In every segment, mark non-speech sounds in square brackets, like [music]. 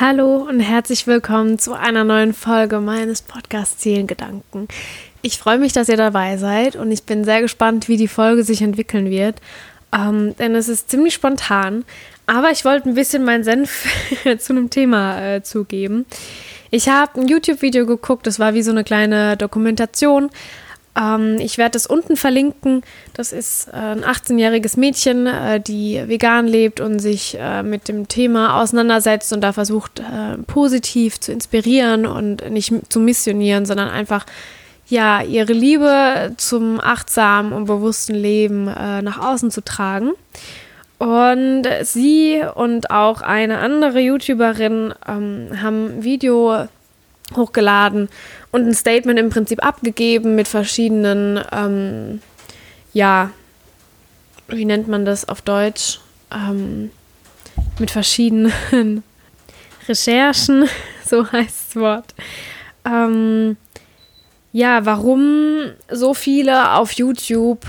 Hallo und herzlich willkommen zu einer neuen Folge meines Podcasts Seelengedanken. Ich freue mich, dass ihr dabei seid und ich bin sehr gespannt, wie die Folge sich entwickeln wird, ähm, denn es ist ziemlich spontan. Aber ich wollte ein bisschen meinen Senf [laughs] zu einem Thema äh, zugeben. Ich habe ein YouTube-Video geguckt, das war wie so eine kleine Dokumentation ähm, ich werde das unten verlinken. Das ist äh, ein 18-jähriges Mädchen, äh, die vegan lebt und sich äh, mit dem Thema auseinandersetzt und da versucht, äh, positiv zu inspirieren und nicht zu missionieren, sondern einfach ja, ihre Liebe zum achtsamen und bewussten Leben äh, nach außen zu tragen. Und sie und auch eine andere YouTuberin ähm, haben ein Video hochgeladen und ein Statement im Prinzip abgegeben mit verschiedenen, ähm, ja, wie nennt man das auf Deutsch? Ähm, mit verschiedenen [laughs] Recherchen, [laughs] so heißt das Wort. Ähm, ja, warum so viele auf YouTube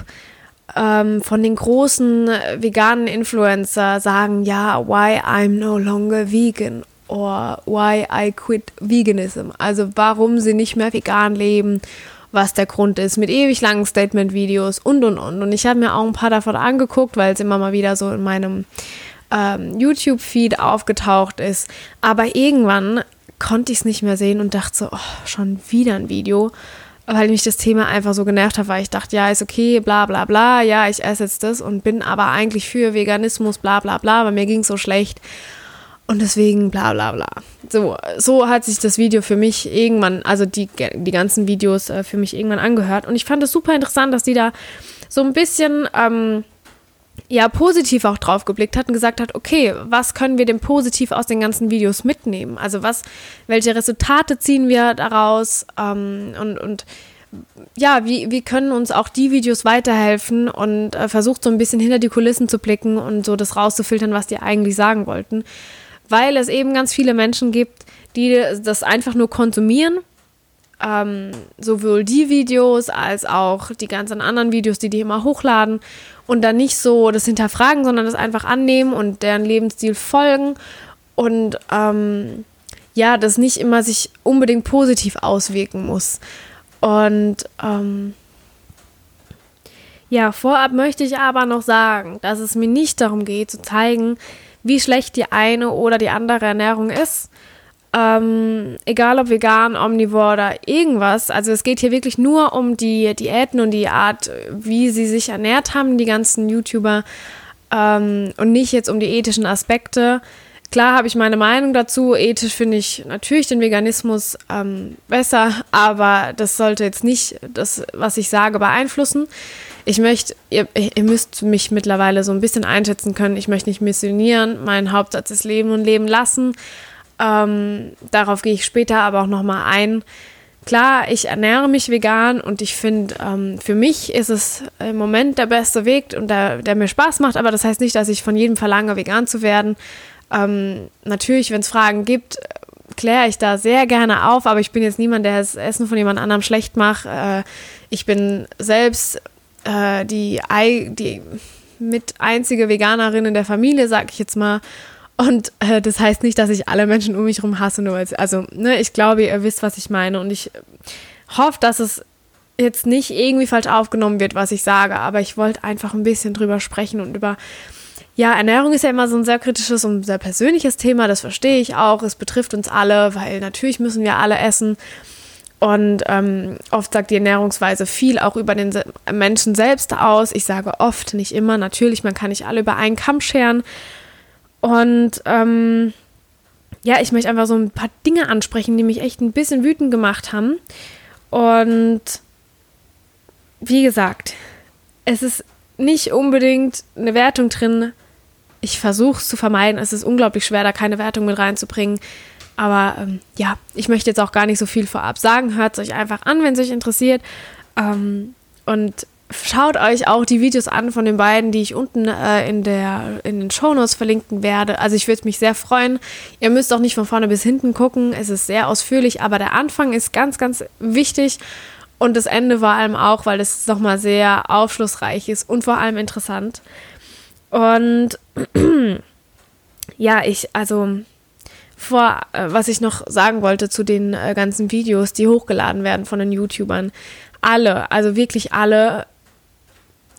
ähm, von den großen veganen Influencer sagen, ja, why I'm no longer vegan or why I quit veganism. Also warum sie nicht mehr vegan leben, was der Grund ist, mit ewig langen Statement-Videos und und und. Und ich habe mir auch ein paar davon angeguckt, weil es immer mal wieder so in meinem ähm, YouTube-Feed aufgetaucht ist. Aber irgendwann konnte ich es nicht mehr sehen und dachte so, oh, schon wieder ein Video, weil mich das Thema einfach so genervt hat, weil ich dachte, ja, ist okay, bla bla bla, ja, ich esse jetzt das und bin aber eigentlich für Veganismus, bla bla bla, aber mir ging es so schlecht. Und deswegen bla bla bla. So, so hat sich das Video für mich irgendwann, also die, die ganzen Videos äh, für mich irgendwann angehört. Und ich fand es super interessant, dass die da so ein bisschen ähm, ja positiv auch drauf geblickt hat und gesagt hat, okay, was können wir denn positiv aus den ganzen Videos mitnehmen? Also was, welche Resultate ziehen wir daraus? Ähm, und, und ja, wie, wie können uns auch die Videos weiterhelfen und äh, versucht so ein bisschen hinter die Kulissen zu blicken und so das rauszufiltern, was die eigentlich sagen wollten weil es eben ganz viele Menschen gibt, die das einfach nur konsumieren. Ähm, sowohl die Videos als auch die ganzen anderen Videos, die die immer hochladen und dann nicht so das hinterfragen, sondern das einfach annehmen und deren Lebensstil folgen und ähm, ja, das nicht immer sich unbedingt positiv auswirken muss. Und ähm, ja, vorab möchte ich aber noch sagen, dass es mir nicht darum geht zu zeigen, wie schlecht die eine oder die andere Ernährung ist. Ähm, egal ob vegan, omnivore oder irgendwas. Also es geht hier wirklich nur um die Diäten und die Art, wie sie sich ernährt haben, die ganzen YouTuber. Ähm, und nicht jetzt um die ethischen Aspekte. Klar habe ich meine Meinung dazu. Ethisch finde ich natürlich den Veganismus ähm, besser, aber das sollte jetzt nicht das, was ich sage, beeinflussen ich möchte, ihr, ihr, müsst mich mittlerweile so ein bisschen einschätzen können. Ich möchte nicht missionieren. Mein Hauptsatz ist Leben und Leben lassen. Ähm, darauf gehe ich später aber auch nochmal ein. Klar, ich ernähre mich vegan und ich finde, ähm, für mich ist es im Moment der beste Weg und der, der, mir Spaß macht, aber das heißt nicht, dass ich von jedem verlange, vegan zu werden. Ähm, natürlich, wenn es Fragen gibt, kläre ich da sehr gerne auf, aber ich bin jetzt niemand, der das Essen von jemand anderem schlecht macht. Äh, ich bin selbst äh, die, die mit einzige Veganerin in der Familie, sag ich jetzt mal. Und äh, das heißt nicht, dass ich alle Menschen um mich herum hasse, nur sie, also, ne, ich glaube, ihr wisst, was ich meine. Und ich hoffe, dass es jetzt nicht irgendwie falsch aufgenommen wird, was ich sage, aber ich wollte einfach ein bisschen drüber sprechen und über, ja, Ernährung ist ja immer so ein sehr kritisches und sehr persönliches Thema, das verstehe ich auch. Es betrifft uns alle, weil natürlich müssen wir alle essen. Und ähm, oft sagt die Ernährungsweise viel auch über den Menschen selbst aus. Ich sage oft, nicht immer. Natürlich, man kann nicht alle über einen Kamm scheren. Und ähm, ja, ich möchte einfach so ein paar Dinge ansprechen, die mich echt ein bisschen wütend gemacht haben. Und wie gesagt, es ist nicht unbedingt eine Wertung drin. Ich versuche es zu vermeiden. Es ist unglaublich schwer, da keine Wertung mit reinzubringen. Aber ähm, ja, ich möchte jetzt auch gar nicht so viel vorab sagen. Hört es euch einfach an, wenn es euch interessiert. Ähm, und schaut euch auch die Videos an von den beiden, die ich unten äh, in, der, in den Shownotes verlinken werde. Also ich würde mich sehr freuen. Ihr müsst auch nicht von vorne bis hinten gucken. Es ist sehr ausführlich, aber der Anfang ist ganz, ganz wichtig. Und das Ende vor allem auch, weil es nochmal sehr aufschlussreich ist und vor allem interessant. Und [clears throat] ja, ich, also vor, äh, was ich noch sagen wollte zu den äh, ganzen Videos, die hochgeladen werden von den YouTubern. Alle, also wirklich alle,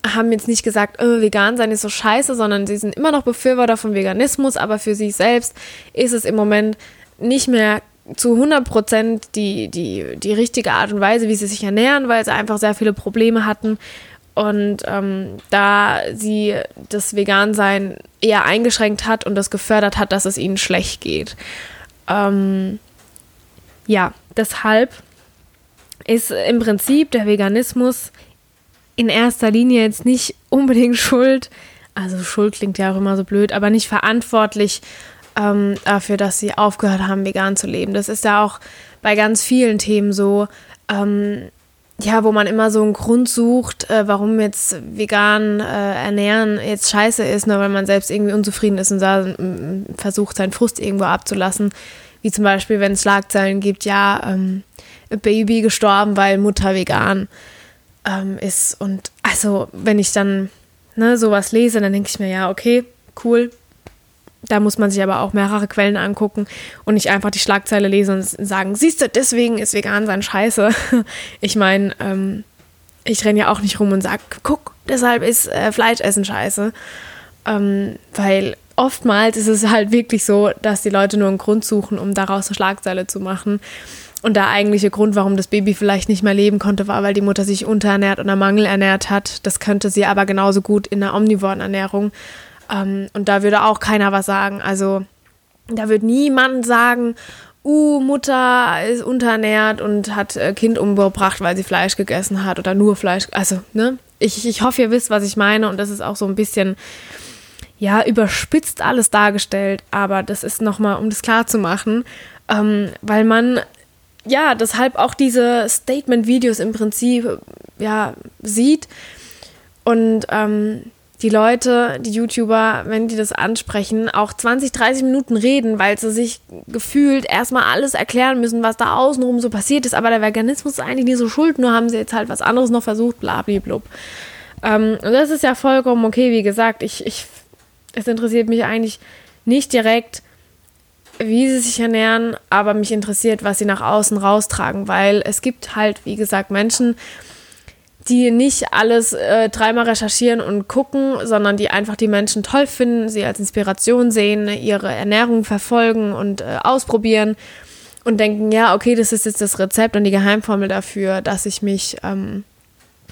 haben jetzt nicht gesagt, oh, vegan sein ist so scheiße, sondern sie sind immer noch Befürworter von Veganismus, aber für sich selbst ist es im Moment nicht mehr zu 100 Prozent die, die, die richtige Art und Weise, wie sie sich ernähren, weil sie einfach sehr viele Probleme hatten. Und ähm, da sie das Vegansein eher eingeschränkt hat und das gefördert hat, dass es ihnen schlecht geht. Ähm, ja, deshalb ist im Prinzip der Veganismus in erster Linie jetzt nicht unbedingt schuld, also Schuld klingt ja auch immer so blöd, aber nicht verantwortlich ähm, dafür, dass sie aufgehört haben, vegan zu leben. Das ist ja auch bei ganz vielen Themen so, ähm, ja, wo man immer so einen Grund sucht, äh, warum jetzt vegan äh, ernähren jetzt scheiße ist, nur weil man selbst irgendwie unzufrieden ist und da, versucht, seinen Frust irgendwo abzulassen. Wie zum Beispiel, wenn es Schlagzeilen gibt, ja, ähm, Baby gestorben, weil Mutter vegan ähm, ist. Und also, wenn ich dann ne, sowas lese, dann denke ich mir, ja, okay, cool. Da muss man sich aber auch mehrere Quellen angucken und nicht einfach die Schlagzeile lesen und sagen, siehst du, deswegen ist vegan sein Scheiße. [laughs] Ich meine, ähm, ich renne ja auch nicht rum und sage, guck, deshalb ist äh, Fleischessen scheiße. Ähm, weil oftmals ist es halt wirklich so, dass die Leute nur einen Grund suchen, um daraus eine Schlagzeile zu machen. Und der eigentliche Grund, warum das Baby vielleicht nicht mehr leben konnte, war, weil die Mutter sich unterernährt oder mangelernährt hat. Das könnte sie aber genauso gut in der omnivoren Ernährung. Ähm, und da würde auch keiner was sagen. Also da wird niemand sagen, uh, Mutter ist unterernährt und hat äh, Kind umgebracht, weil sie Fleisch gegessen hat oder nur Fleisch. Also, ne? Ich, ich hoffe, ihr wisst, was ich meine. Und das ist auch so ein bisschen, ja, überspitzt alles dargestellt. Aber das ist nochmal, um das klar zu machen, ähm, weil man ja, deshalb auch diese Statement-Videos im Prinzip ja, sieht. Und ähm, die Leute, die YouTuber, wenn die das ansprechen, auch 20, 30 Minuten reden, weil sie sich gefühlt erstmal alles erklären müssen, was da außenrum so passiert ist. Aber der Veganismus ist eigentlich nie so schuld, nur haben sie jetzt halt was anderes noch versucht, blablablub. Ähm, und das ist ja vollkommen okay, wie gesagt. Ich, ich, es interessiert mich eigentlich nicht direkt, wie sie sich ernähren, aber mich interessiert, was sie nach außen raustragen, weil es gibt halt, wie gesagt, Menschen, nicht alles äh, dreimal recherchieren und gucken, sondern die einfach die Menschen toll finden, sie als Inspiration sehen, ihre Ernährung verfolgen und äh, ausprobieren und denken, ja, okay, das ist jetzt das Rezept und die Geheimformel dafür, dass ich mich ähm,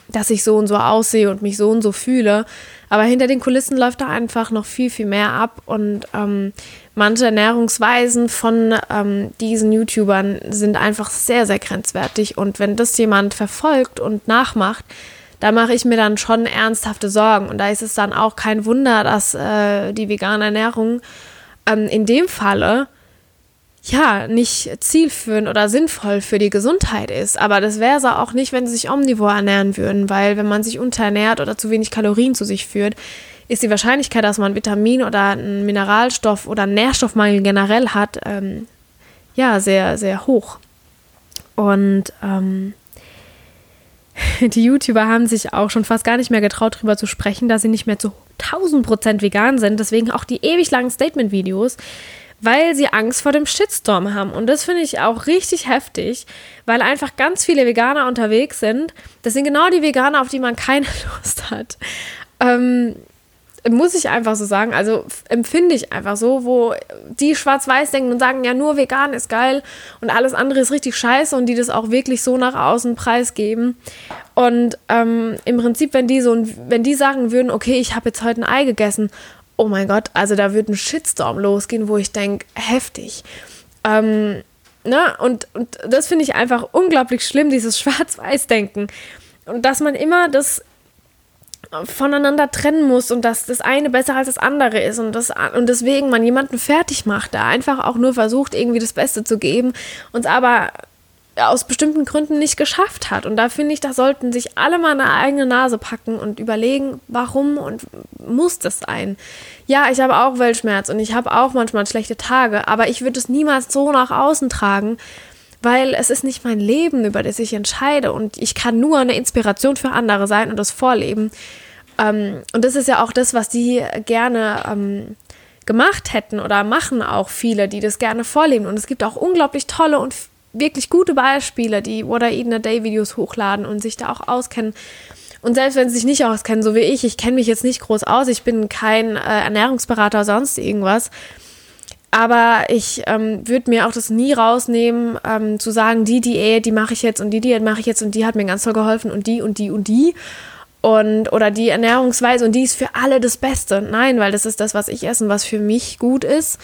dass ich so und so aussehe und mich so und so fühle. Aber hinter den Kulissen läuft da einfach noch viel, viel mehr ab. Und ähm, manche Ernährungsweisen von ähm, diesen YouTubern sind einfach sehr, sehr grenzwertig. Und wenn das jemand verfolgt und nachmacht, da mache ich mir dann schon ernsthafte Sorgen. Und da ist es dann auch kein Wunder, dass äh, die vegane Ernährung ähm, in dem Falle ja, nicht zielführend oder sinnvoll für die Gesundheit ist. Aber das wäre es auch nicht, wenn sie sich omnivor ernähren würden, weil wenn man sich unterernährt oder zu wenig Kalorien zu sich führt, ist die Wahrscheinlichkeit, dass man Vitamin oder einen Mineralstoff oder einen Nährstoffmangel generell hat, ähm, ja, sehr, sehr hoch. Und ähm, [laughs] die YouTuber haben sich auch schon fast gar nicht mehr getraut, darüber zu sprechen, da sie nicht mehr zu 1000 Prozent vegan sind. Deswegen auch die ewig langen Statement-Videos weil sie Angst vor dem Shitstorm haben. Und das finde ich auch richtig heftig, weil einfach ganz viele Veganer unterwegs sind. Das sind genau die Veganer, auf die man keine [laughs] Lust hat. Ähm, muss ich einfach so sagen, also empfinde ich einfach so, wo die schwarz-weiß denken und sagen, ja, nur vegan ist geil und alles andere ist richtig scheiße und die das auch wirklich so nach außen preisgeben. Und ähm, im Prinzip, wenn die so, wenn die sagen würden, okay, ich habe jetzt heute ein Ei gegessen oh mein Gott, also da wird ein Shitstorm losgehen, wo ich denke, heftig. Ähm, ne? und, und das finde ich einfach unglaublich schlimm, dieses [laughs] Schwarz-Weiß-Denken. Und dass man immer das voneinander trennen muss und dass das eine besser als das andere ist und, das, und deswegen man jemanden fertig macht, der einfach auch nur versucht, irgendwie das Beste zu geben, uns aber aus bestimmten Gründen nicht geschafft hat. Und da finde ich, da sollten sich alle mal eine eigene Nase packen und überlegen, warum und muss das sein. Ja, ich habe auch Weltschmerz und ich habe auch manchmal schlechte Tage, aber ich würde es niemals so nach außen tragen, weil es ist nicht mein Leben, über das ich entscheide und ich kann nur eine Inspiration für andere sein und das vorleben. Ähm, und das ist ja auch das, was die gerne ähm, gemacht hätten oder machen auch viele, die das gerne vorleben. Und es gibt auch unglaublich tolle und wirklich gute Beispiele, die What I Eat in a Day Videos hochladen und sich da auch auskennen. Und selbst wenn sie sich nicht auskennen, so wie ich, ich kenne mich jetzt nicht groß aus, ich bin kein äh, Ernährungsberater oder sonst irgendwas, aber ich ähm, würde mir auch das nie rausnehmen, ähm, zu sagen, die Diät, die mache ich jetzt und die Diät mache ich jetzt und die hat mir ganz toll geholfen und die und die und die. Und, oder die Ernährungsweise und die ist für alle das Beste. Nein, weil das ist das, was ich esse und was für mich gut ist.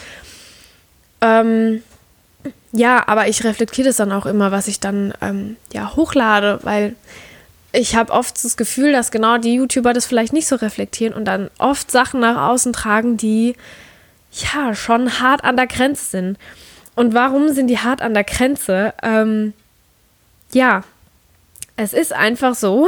Ähm, ja, aber ich reflektiere das dann auch immer, was ich dann ähm, ja, hochlade, weil ich habe oft das Gefühl, dass genau die YouTuber das vielleicht nicht so reflektieren und dann oft Sachen nach außen tragen, die ja schon hart an der Grenze sind. Und warum sind die hart an der Grenze? Ähm, ja, es ist einfach so,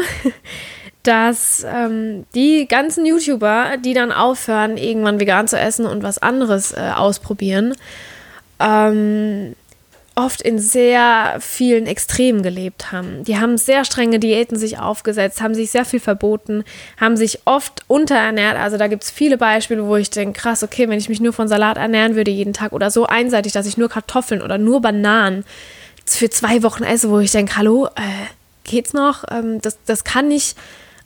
[laughs] dass ähm, die ganzen YouTuber, die dann aufhören, irgendwann vegan zu essen und was anderes äh, ausprobieren, ähm, oft in sehr vielen Extremen gelebt haben. Die haben sehr strenge Diäten sich aufgesetzt, haben sich sehr viel verboten, haben sich oft unterernährt. Also da gibt es viele Beispiele, wo ich denke, krass, okay, wenn ich mich nur von Salat ernähren würde jeden Tag oder so einseitig, dass ich nur Kartoffeln oder nur Bananen für zwei Wochen esse, wo ich denke, hallo, äh, geht's noch? Ähm, das, das kann nicht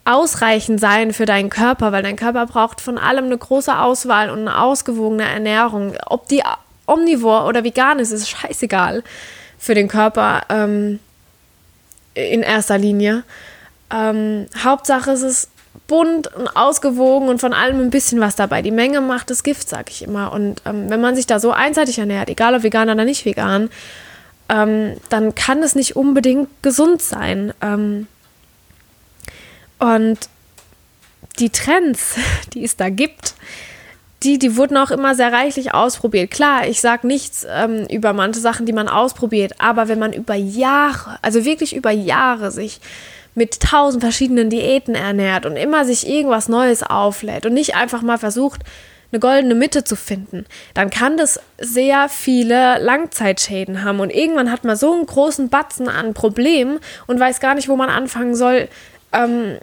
ausreichend sein für deinen Körper, weil dein Körper braucht von allem eine große Auswahl und eine ausgewogene Ernährung. Ob die omnivor oder vegan ist, ist scheißegal für den Körper ähm, in erster Linie. Ähm, Hauptsache ist es bunt und ausgewogen und von allem ein bisschen was dabei. Die Menge macht das Gift, sag ich immer. Und ähm, wenn man sich da so einseitig ernährt, egal ob vegan oder nicht vegan, ähm, dann kann es nicht unbedingt gesund sein. Ähm, und die Trends, [laughs] die es da gibt, die, die wurden auch immer sehr reichlich ausprobiert. Klar, ich sage nichts ähm, über manche Sachen, die man ausprobiert, aber wenn man über Jahre, also wirklich über Jahre sich mit tausend verschiedenen Diäten ernährt und immer sich irgendwas Neues auflädt und nicht einfach mal versucht, eine goldene Mitte zu finden, dann kann das sehr viele Langzeitschäden haben. Und irgendwann hat man so einen großen Batzen an Problemen und weiß gar nicht, wo man anfangen soll, ähm,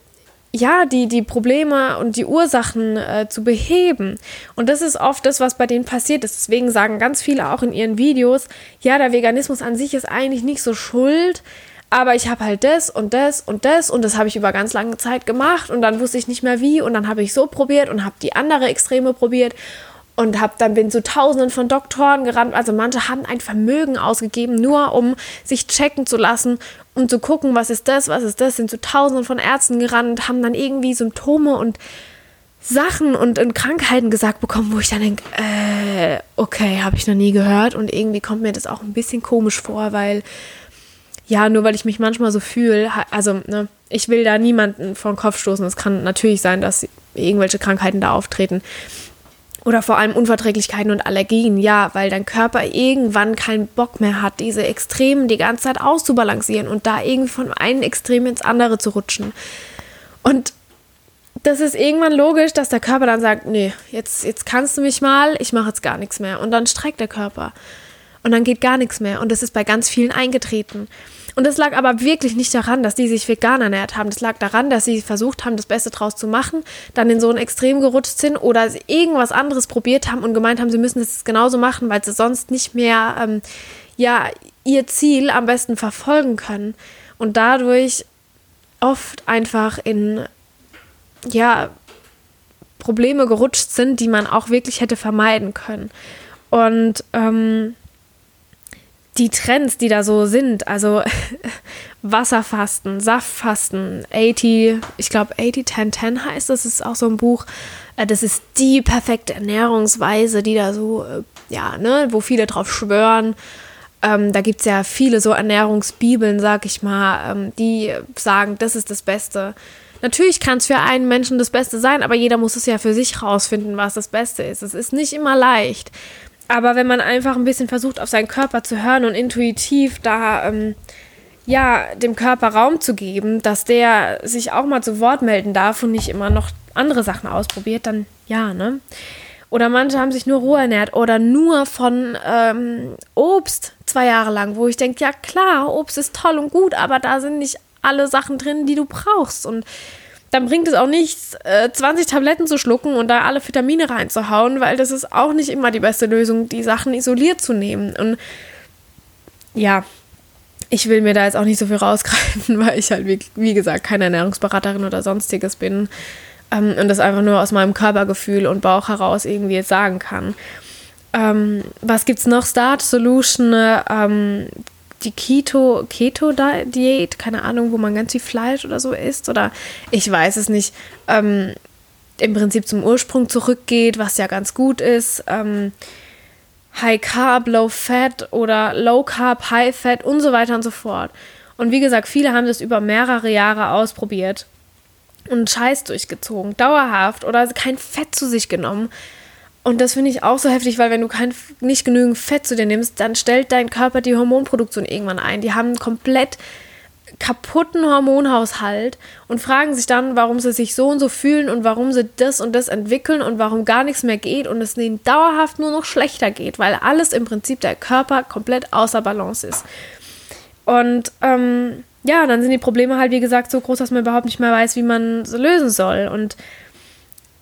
ja, die, die Probleme und die Ursachen äh, zu beheben. Und das ist oft das, was bei denen passiert ist. Deswegen sagen ganz viele auch in ihren Videos, ja, der Veganismus an sich ist eigentlich nicht so schuld, aber ich habe halt das und das und das und das habe ich über ganz lange Zeit gemacht und dann wusste ich nicht mehr wie und dann habe ich so probiert und habe die andere Extreme probiert und habe dann bin zu Tausenden von Doktoren gerannt. Also manche haben ein Vermögen ausgegeben, nur um sich checken zu lassen, um zu gucken, was ist das, was ist das. Sind zu Tausenden von Ärzten gerannt, haben dann irgendwie Symptome und Sachen und, und Krankheiten gesagt bekommen, wo ich dann denke, äh, okay, habe ich noch nie gehört und irgendwie kommt mir das auch ein bisschen komisch vor, weil ja, nur weil ich mich manchmal so fühle, also ne, ich will da niemanden vor den Kopf stoßen. Es kann natürlich sein, dass irgendwelche Krankheiten da auftreten. Oder vor allem Unverträglichkeiten und Allergien, ja, weil dein Körper irgendwann keinen Bock mehr hat, diese Extremen die ganze Zeit auszubalancieren und da irgendwie von einem Extrem ins andere zu rutschen. Und das ist irgendwann logisch, dass der Körper dann sagt, nee, jetzt, jetzt kannst du mich mal, ich mache jetzt gar nichts mehr. Und dann streckt der Körper. Und dann geht gar nichts mehr. Und das ist bei ganz vielen eingetreten. Und das lag aber wirklich nicht daran, dass die sich vegan ernährt haben. Das lag daran, dass sie versucht haben, das Beste draus zu machen, dann in so ein Extrem gerutscht sind oder irgendwas anderes probiert haben und gemeint haben, sie müssen es genauso machen, weil sie sonst nicht mehr ähm, ja, ihr Ziel am besten verfolgen können. Und dadurch oft einfach in ja, Probleme gerutscht sind, die man auch wirklich hätte vermeiden können. Und ähm, die Trends, die da so sind, also [laughs] Wasserfasten, Saftfasten, 80, ich glaube 80-10-10 heißt das, ist auch so ein Buch. Äh, das ist die perfekte Ernährungsweise, die da so, äh, ja, ne, wo viele drauf schwören. Ähm, da gibt es ja viele so Ernährungsbibeln, sag ich mal, ähm, die sagen, das ist das Beste. Natürlich kann es für einen Menschen das Beste sein, aber jeder muss es ja für sich rausfinden, was das Beste ist. Es ist nicht immer leicht. Aber wenn man einfach ein bisschen versucht, auf seinen Körper zu hören und intuitiv da, ähm, ja, dem Körper Raum zu geben, dass der sich auch mal zu Wort melden darf und nicht immer noch andere Sachen ausprobiert, dann ja, ne? Oder manche haben sich nur roh ernährt oder nur von ähm, Obst zwei Jahre lang, wo ich denke, ja klar, Obst ist toll und gut, aber da sind nicht alle Sachen drin, die du brauchst. Und dann bringt es auch nichts, äh, 20 Tabletten zu schlucken und da alle Vitamine reinzuhauen, weil das ist auch nicht immer die beste Lösung, die Sachen isoliert zu nehmen. Und ja, ich will mir da jetzt auch nicht so viel rausgreifen, [laughs] weil ich halt, wie, wie gesagt, keine Ernährungsberaterin oder sonstiges bin ähm, und das einfach nur aus meinem Körpergefühl und Bauch heraus irgendwie jetzt sagen kann. Ähm, was gibt's noch? Start Solution, ähm, die Keto, Keto-Diät, keine Ahnung, wo man ganz viel Fleisch oder so isst oder ich weiß es nicht, ähm, im Prinzip zum Ursprung zurückgeht, was ja ganz gut ist. Ähm, High Carb, Low Fat oder Low Carb, High Fat und so weiter und so fort. Und wie gesagt, viele haben das über mehrere Jahre ausprobiert und Scheiß durchgezogen, dauerhaft oder kein Fett zu sich genommen. Und das finde ich auch so heftig, weil wenn du kein, nicht genügend Fett zu dir nimmst, dann stellt dein Körper die Hormonproduktion irgendwann ein. Die haben einen komplett kaputten Hormonhaushalt und fragen sich dann, warum sie sich so und so fühlen und warum sie das und das entwickeln und warum gar nichts mehr geht und es ihnen dauerhaft nur noch schlechter geht, weil alles im Prinzip der Körper komplett außer Balance ist. Und ähm, ja, dann sind die Probleme halt, wie gesagt, so groß, dass man überhaupt nicht mehr weiß, wie man sie lösen soll. Und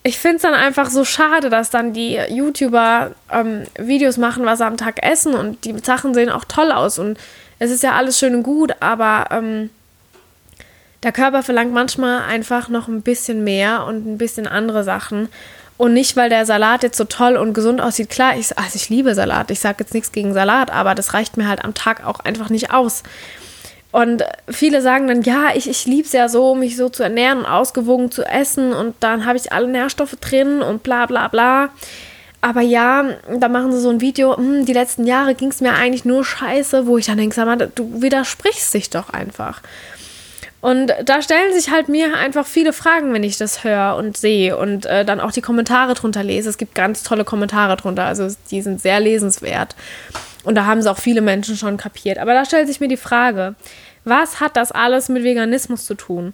ich finde es dann einfach so schade, dass dann die YouTuber ähm, Videos machen, was sie am Tag essen und die Sachen sehen auch toll aus und es ist ja alles schön und gut, aber ähm, der Körper verlangt manchmal einfach noch ein bisschen mehr und ein bisschen andere Sachen. Und nicht, weil der Salat jetzt so toll und gesund aussieht. Klar, ich, also ich liebe Salat. Ich sage jetzt nichts gegen Salat, aber das reicht mir halt am Tag auch einfach nicht aus. Und viele sagen dann, ja, ich, ich liebe es ja so, mich so zu ernähren und ausgewogen zu essen und dann habe ich alle Nährstoffe drin und bla bla bla. Aber ja, da machen sie so ein Video, hm, die letzten Jahre ging es mir eigentlich nur scheiße, wo ich dann denke, sag mal, du widersprichst dich doch einfach. Und da stellen sich halt mir einfach viele Fragen, wenn ich das höre und sehe und äh, dann auch die Kommentare drunter lese. Es gibt ganz tolle Kommentare drunter, also die sind sehr lesenswert. Und da haben es auch viele Menschen schon kapiert. Aber da stellt sich mir die Frage, was hat das alles mit Veganismus zu tun?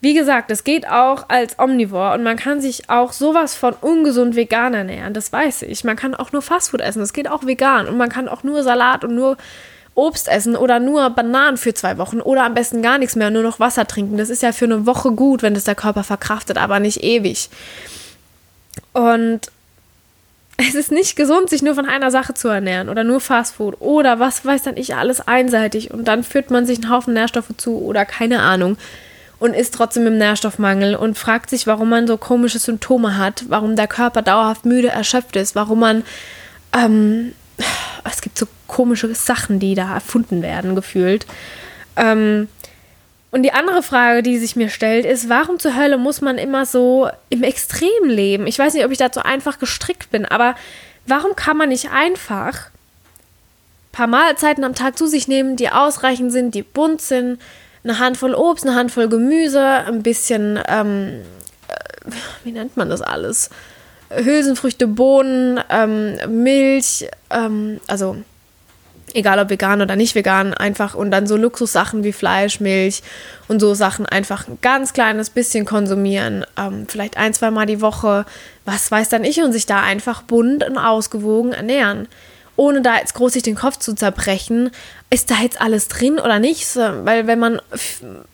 Wie gesagt, es geht auch als Omnivore und man kann sich auch sowas von ungesund vegan ernähren, das weiß ich. Man kann auch nur Fastfood essen, das geht auch vegan und man kann auch nur Salat und nur Obst essen oder nur Bananen für zwei Wochen oder am besten gar nichts mehr, nur noch Wasser trinken. Das ist ja für eine Woche gut, wenn das der Körper verkraftet, aber nicht ewig. Und es ist nicht gesund, sich nur von einer Sache zu ernähren oder nur Fastfood oder was weiß dann ich alles einseitig und dann führt man sich einen Haufen Nährstoffe zu oder keine Ahnung und ist trotzdem im Nährstoffmangel und fragt sich, warum man so komische Symptome hat, warum der Körper dauerhaft müde, erschöpft ist, warum man ähm, es gibt so komische Sachen, die da erfunden werden, gefühlt. Ähm, und die andere Frage, die sich mir stellt, ist, warum zur Hölle muss man immer so im Extrem leben? Ich weiß nicht, ob ich dazu einfach gestrickt bin, aber warum kann man nicht einfach ein paar Mahlzeiten am Tag zu sich nehmen, die ausreichend sind, die bunt sind, eine Handvoll Obst, eine Handvoll Gemüse, ein bisschen, ähm, äh, wie nennt man das alles? Hülsenfrüchte, Bohnen, ähm, Milch, ähm, also egal ob vegan oder nicht vegan, einfach und dann so Luxussachen wie Fleisch, Milch und so Sachen einfach ein ganz kleines bisschen konsumieren, ähm, vielleicht ein, zwei Mal die Woche, was weiß dann ich und sich da einfach bunt und ausgewogen ernähren. Ohne da jetzt groß sich den Kopf zu zerbrechen, ist da jetzt alles drin oder nicht? Weil wenn man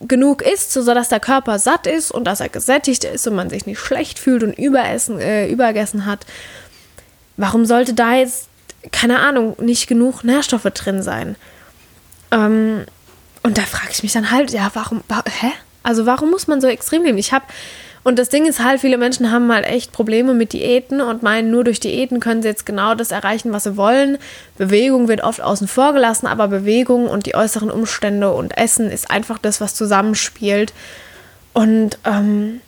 genug isst, so dass der Körper satt ist und dass er gesättigt ist und man sich nicht schlecht fühlt und überessen, äh, übergessen hat, warum sollte da jetzt keine Ahnung, nicht genug Nährstoffe drin sein. Ähm, und da frage ich mich dann halt, ja, warum, hä? Also warum muss man so extrem leben? Ich habe, und das Ding ist halt, viele Menschen haben mal echt Probleme mit Diäten und meinen, nur durch Diäten können sie jetzt genau das erreichen, was sie wollen. Bewegung wird oft außen vor gelassen, aber Bewegung und die äußeren Umstände und Essen ist einfach das, was zusammenspielt. Und ähm,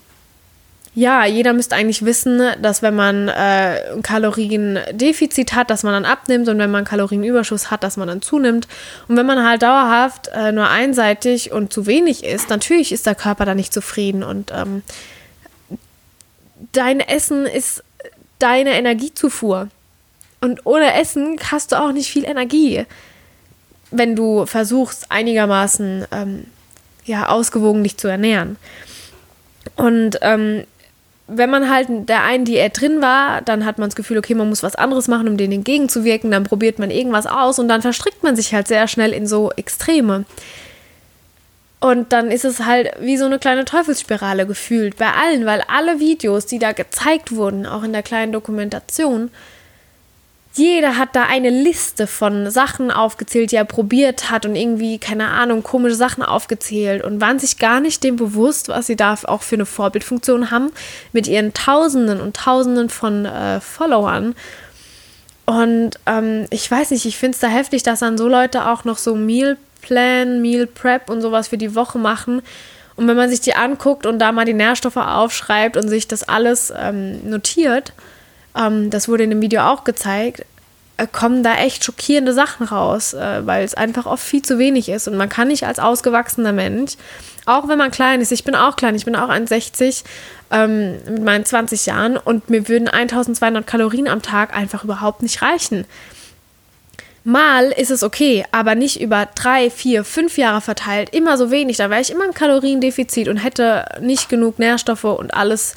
ja, jeder müsste eigentlich wissen, dass wenn man äh, ein Kaloriendefizit hat, dass man dann abnimmt und wenn man Kalorienüberschuss hat, dass man dann zunimmt. Und wenn man halt dauerhaft äh, nur einseitig und zu wenig isst, natürlich ist der Körper da nicht zufrieden und ähm, dein Essen ist deine Energiezufuhr. Und ohne Essen hast du auch nicht viel Energie, wenn du versuchst, einigermaßen ähm, ja, ausgewogen dich zu ernähren. Und ähm, wenn man halt der einen Diät drin war, dann hat man das Gefühl, okay, man muss was anderes machen, um denen entgegenzuwirken, dann probiert man irgendwas aus und dann verstrickt man sich halt sehr schnell in so Extreme. Und dann ist es halt wie so eine kleine Teufelsspirale gefühlt bei allen, weil alle Videos, die da gezeigt wurden, auch in der kleinen Dokumentation, jeder hat da eine Liste von Sachen aufgezählt, die er probiert hat und irgendwie, keine Ahnung, komische Sachen aufgezählt und waren sich gar nicht dem bewusst, was sie da auch für eine Vorbildfunktion haben mit ihren Tausenden und Tausenden von äh, Followern. Und ähm, ich weiß nicht, ich finde es da heftig, dass dann so Leute auch noch so Meal Plan, Meal Prep und sowas für die Woche machen. Und wenn man sich die anguckt und da mal die Nährstoffe aufschreibt und sich das alles ähm, notiert, ähm, das wurde in dem Video auch gezeigt, äh, kommen da echt schockierende Sachen raus, äh, weil es einfach oft viel zu wenig ist. Und man kann nicht als ausgewachsener Mensch, auch wenn man klein ist, ich bin auch klein, ich bin auch 1,60 ähm, mit meinen 20 Jahren und mir würden 1200 Kalorien am Tag einfach überhaupt nicht reichen. Mal ist es okay, aber nicht über drei, vier, fünf Jahre verteilt, immer so wenig. Da wäre ich immer im Kaloriendefizit und hätte nicht genug Nährstoffe und alles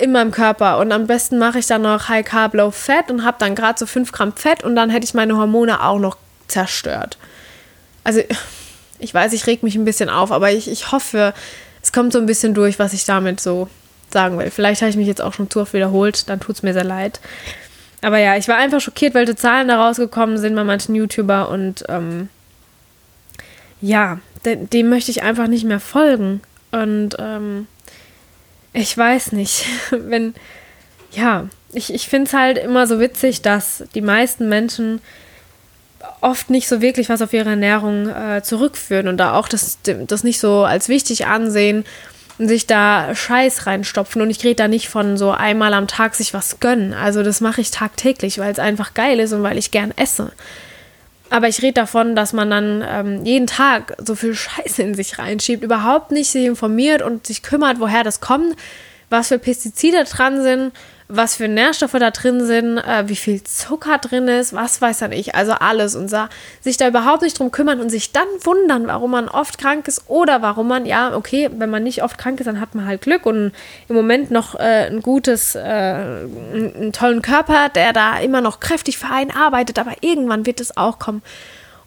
in meinem Körper. Und am besten mache ich dann noch High Carb, Low Fat und habe dann gerade so 5 Gramm Fett und dann hätte ich meine Hormone auch noch zerstört. Also [laughs] ich weiß, ich reg mich ein bisschen auf, aber ich, ich hoffe, es kommt so ein bisschen durch, was ich damit so sagen will. Vielleicht habe ich mich jetzt auch schon zu oft wiederholt, dann tut es mir sehr leid. Aber ja, ich war einfach schockiert, welche Zahlen da rausgekommen sind bei manchen YouTuber und ähm, ja, de dem möchte ich einfach nicht mehr folgen. Und ähm, ich weiß nicht, [laughs] wenn, ja, ich, ich finde es halt immer so witzig, dass die meisten Menschen oft nicht so wirklich was auf ihre Ernährung äh, zurückführen und da auch das, das nicht so als wichtig ansehen und sich da Scheiß reinstopfen. Und ich rede da nicht von so einmal am Tag sich was gönnen. Also das mache ich tagtäglich, weil es einfach geil ist und weil ich gern esse. Aber ich rede davon, dass man dann ähm, jeden Tag so viel Scheiße in sich reinschiebt, überhaupt nicht sich informiert und sich kümmert, woher das kommt, was für Pestizide dran sind was für Nährstoffe da drin sind, äh, wie viel Zucker drin ist, was weiß dann ich, also alles und sa sich da überhaupt nicht drum kümmern und sich dann wundern, warum man oft krank ist oder warum man, ja, okay, wenn man nicht oft krank ist, dann hat man halt Glück und im Moment noch äh, ein gutes, äh, einen tollen Körper, der da immer noch kräftig für einen arbeitet, aber irgendwann wird es auch kommen.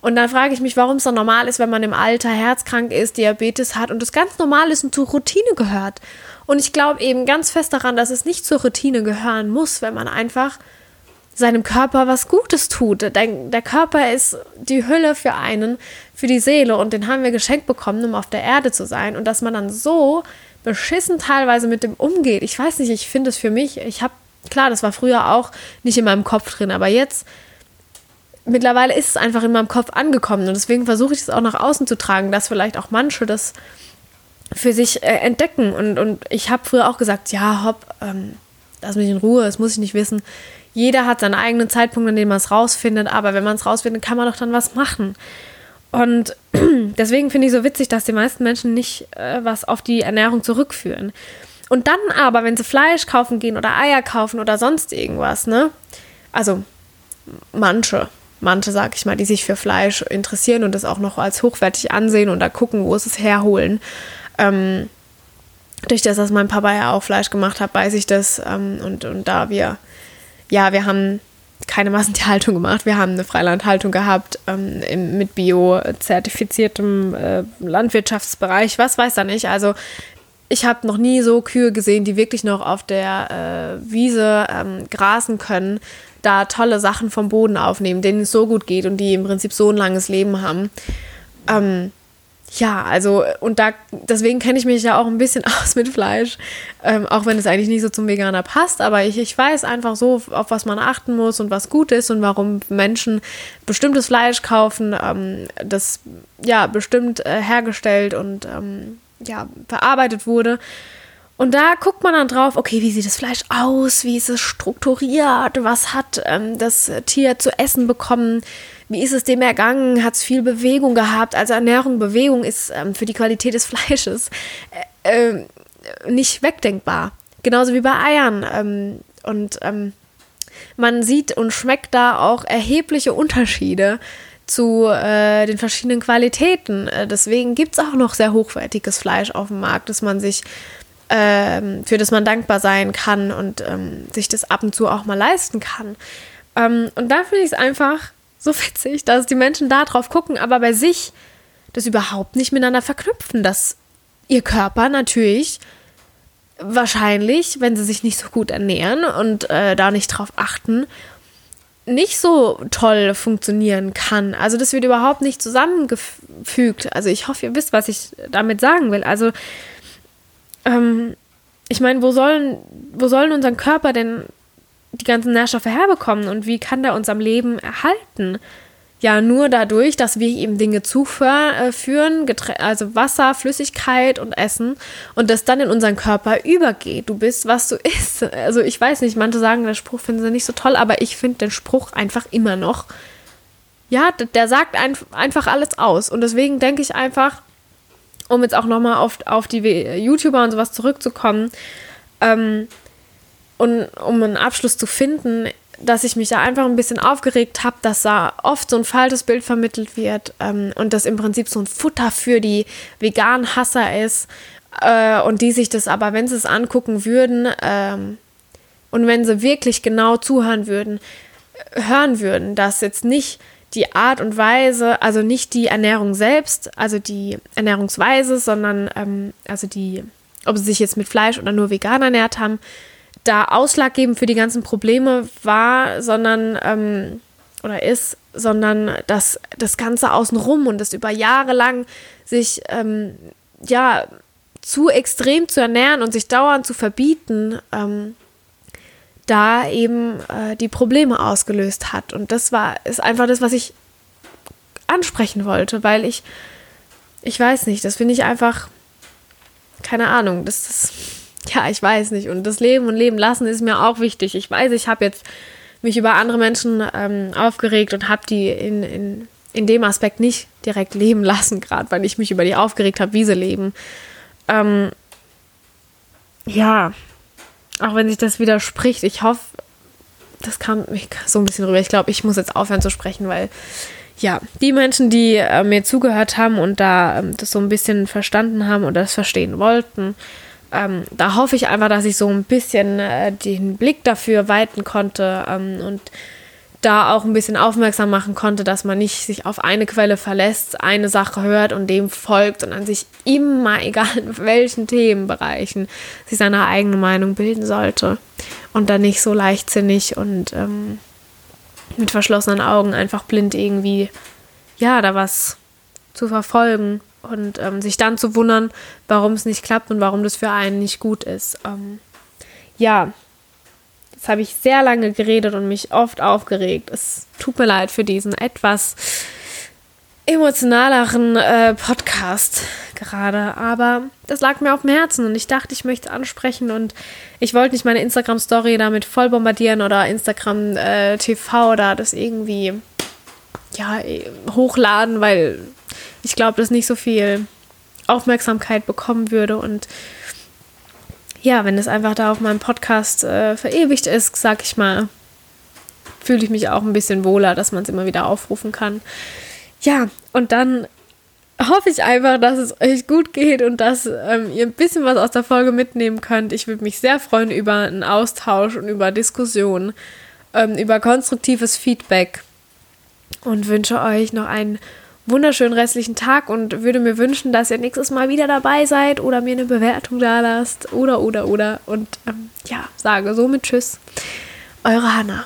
Und dann frage ich mich, warum es so normal ist, wenn man im Alter herzkrank ist, Diabetes hat und es ganz normal ist und zur Routine gehört. Und ich glaube eben ganz fest daran, dass es nicht zur Routine gehören muss, wenn man einfach seinem Körper was Gutes tut. Der, der Körper ist die Hülle für einen, für die Seele und den haben wir geschenkt bekommen, um auf der Erde zu sein. Und dass man dann so beschissen teilweise mit dem umgeht. Ich weiß nicht, ich finde es für mich, ich habe, klar, das war früher auch nicht in meinem Kopf drin, aber jetzt mittlerweile ist es einfach in meinem Kopf angekommen und deswegen versuche ich es auch nach außen zu tragen, dass vielleicht auch manche das für sich äh, entdecken. Und, und ich habe früher auch gesagt, ja, hopp, ähm, lass mich in Ruhe, das muss ich nicht wissen. Jeder hat seinen eigenen Zeitpunkt, an dem man es rausfindet, aber wenn man es rausfindet, kann man doch dann was machen. Und [clears throat] deswegen finde ich so witzig, dass die meisten Menschen nicht äh, was auf die Ernährung zurückführen. Und dann aber, wenn sie Fleisch kaufen gehen oder Eier kaufen oder sonst irgendwas, ne? Also manche, manche, sag ich mal, die sich für Fleisch interessieren und das auch noch als hochwertig ansehen und da gucken, wo sie es herholen. Ähm, durch das, dass mein Papa ja auch Fleisch gemacht hat, weiß ich das. Ähm, und, und da wir, ja, wir haben keine Massentierhaltung gemacht. Wir haben eine Freilandhaltung gehabt ähm, im, mit bio-zertifiziertem äh, Landwirtschaftsbereich. Was weiß da nicht. Also ich habe noch nie so Kühe gesehen, die wirklich noch auf der äh, Wiese ähm, grasen können, da tolle Sachen vom Boden aufnehmen, denen es so gut geht und die im Prinzip so ein langes Leben haben. Ähm, ja, also und da deswegen kenne ich mich ja auch ein bisschen [laughs] aus mit Fleisch, ähm, auch wenn es eigentlich nicht so zum Veganer passt, aber ich, ich weiß einfach so, auf was man achten muss und was gut ist und warum Menschen bestimmtes Fleisch kaufen, ähm, das ja bestimmt äh, hergestellt und ähm, ja verarbeitet wurde. Und da guckt man dann drauf, okay, wie sieht das Fleisch aus, wie ist es strukturiert, was hat ähm, das Tier zu essen bekommen, wie ist es dem ergangen? Hat es viel Bewegung gehabt? Also Ernährung, Bewegung ist ähm, für die Qualität des [laughs] Fleisches äh, äh, nicht wegdenkbar. Genauso wie bei Eiern. Ähm, und ähm, man sieht und schmeckt da auch erhebliche Unterschiede zu äh, den verschiedenen Qualitäten. Äh, deswegen gibt es auch noch sehr hochwertiges Fleisch auf dem Markt, dass man sich ähm, für das man dankbar sein kann und ähm, sich das ab und zu auch mal leisten kann. Ähm, und da finde ich es einfach so [laughs] witzig, dass die Menschen da drauf gucken, aber bei sich das überhaupt nicht miteinander verknüpfen, dass ihr Körper natürlich wahrscheinlich, wenn sie sich nicht so gut ernähren und äh, da nicht drauf achten, nicht so toll funktionieren kann. Also das wird überhaupt nicht zusammengefügt. Also ich hoffe, ihr wisst, was ich damit sagen will. Also ähm, ich meine, wo sollen, wo sollen unseren Körper denn die ganzen Nährstoffe herbekommen und wie kann der uns am Leben erhalten? Ja, nur dadurch, dass wir ihm Dinge zuführen, also Wasser, Flüssigkeit und Essen und das dann in unseren Körper übergeht. Du bist, was du [laughs] isst. Also ich weiß nicht, manche sagen, der Spruch finden sie nicht so toll, aber ich finde den Spruch einfach immer noch, ja, der sagt ein, einfach alles aus. Und deswegen denke ich einfach, um jetzt auch nochmal auf, auf die YouTuber und sowas zurückzukommen, ähm, und um einen Abschluss zu finden, dass ich mich da einfach ein bisschen aufgeregt habe, dass da oft so ein falsches Bild vermittelt wird ähm, und das im Prinzip so ein Futter für die veganen Hasser ist äh, und die sich das aber, wenn sie es angucken würden ähm, und wenn sie wirklich genau zuhören würden, hören würden, dass jetzt nicht die Art und Weise, also nicht die Ernährung selbst, also die Ernährungsweise, sondern ähm, also die, ob sie sich jetzt mit Fleisch oder nur vegan ernährt haben, da ausschlaggebend für die ganzen Probleme war, sondern ähm, oder ist, sondern dass das Ganze außenrum und das über Jahre lang sich ähm, ja zu extrem zu ernähren und sich dauernd zu verbieten, ähm, da eben äh, die Probleme ausgelöst hat. Und das war, ist einfach das, was ich ansprechen wollte, weil ich, ich weiß nicht, das finde ich einfach, keine Ahnung, das ist ja, ich weiß nicht. Und das Leben und Leben lassen ist mir auch wichtig. Ich weiß, ich habe jetzt mich über andere Menschen ähm, aufgeregt und habe die in, in, in dem Aspekt nicht direkt leben lassen, gerade weil ich mich über die aufgeregt habe, wie sie leben. Ähm, ja, auch wenn sich das widerspricht, ich hoffe, das kam so ein bisschen rüber. Ich glaube, ich muss jetzt aufhören zu sprechen, weil ja, die Menschen, die äh, mir zugehört haben und da ähm, das so ein bisschen verstanden haben und das verstehen wollten, ähm, da hoffe ich einfach, dass ich so ein bisschen äh, den Blick dafür weiten konnte ähm, und da auch ein bisschen aufmerksam machen konnte, dass man nicht sich auf eine Quelle verlässt, eine Sache hört und dem folgt, sondern sich immer, [laughs] egal in welchen Themenbereichen, sich seine eigene Meinung bilden sollte und dann nicht so leichtsinnig und ähm, mit verschlossenen Augen einfach blind irgendwie, ja, da was zu verfolgen und ähm, sich dann zu wundern, warum es nicht klappt und warum das für einen nicht gut ist. Ähm, ja, jetzt habe ich sehr lange geredet und mich oft aufgeregt. Es tut mir leid für diesen etwas emotionaleren äh, Podcast gerade, aber das lag mir auf dem Herzen und ich dachte, ich möchte ansprechen und ich wollte nicht meine Instagram-Story damit voll bombardieren oder Instagram äh, TV oder das irgendwie ja, hochladen, weil ich glaube, dass nicht so viel Aufmerksamkeit bekommen würde. Und ja, wenn es einfach da auf meinem Podcast äh, verewigt ist, sag ich mal, fühle ich mich auch ein bisschen wohler, dass man es immer wieder aufrufen kann. Ja, und dann hoffe ich einfach, dass es euch gut geht und dass ähm, ihr ein bisschen was aus der Folge mitnehmen könnt. Ich würde mich sehr freuen über einen Austausch und über Diskussionen, ähm, über konstruktives Feedback und wünsche euch noch einen wunderschönen restlichen Tag und würde mir wünschen, dass ihr nächstes Mal wieder dabei seid oder mir eine Bewertung da lasst oder, oder, oder. Und ähm, ja, sage somit Tschüss. Eure Hanna.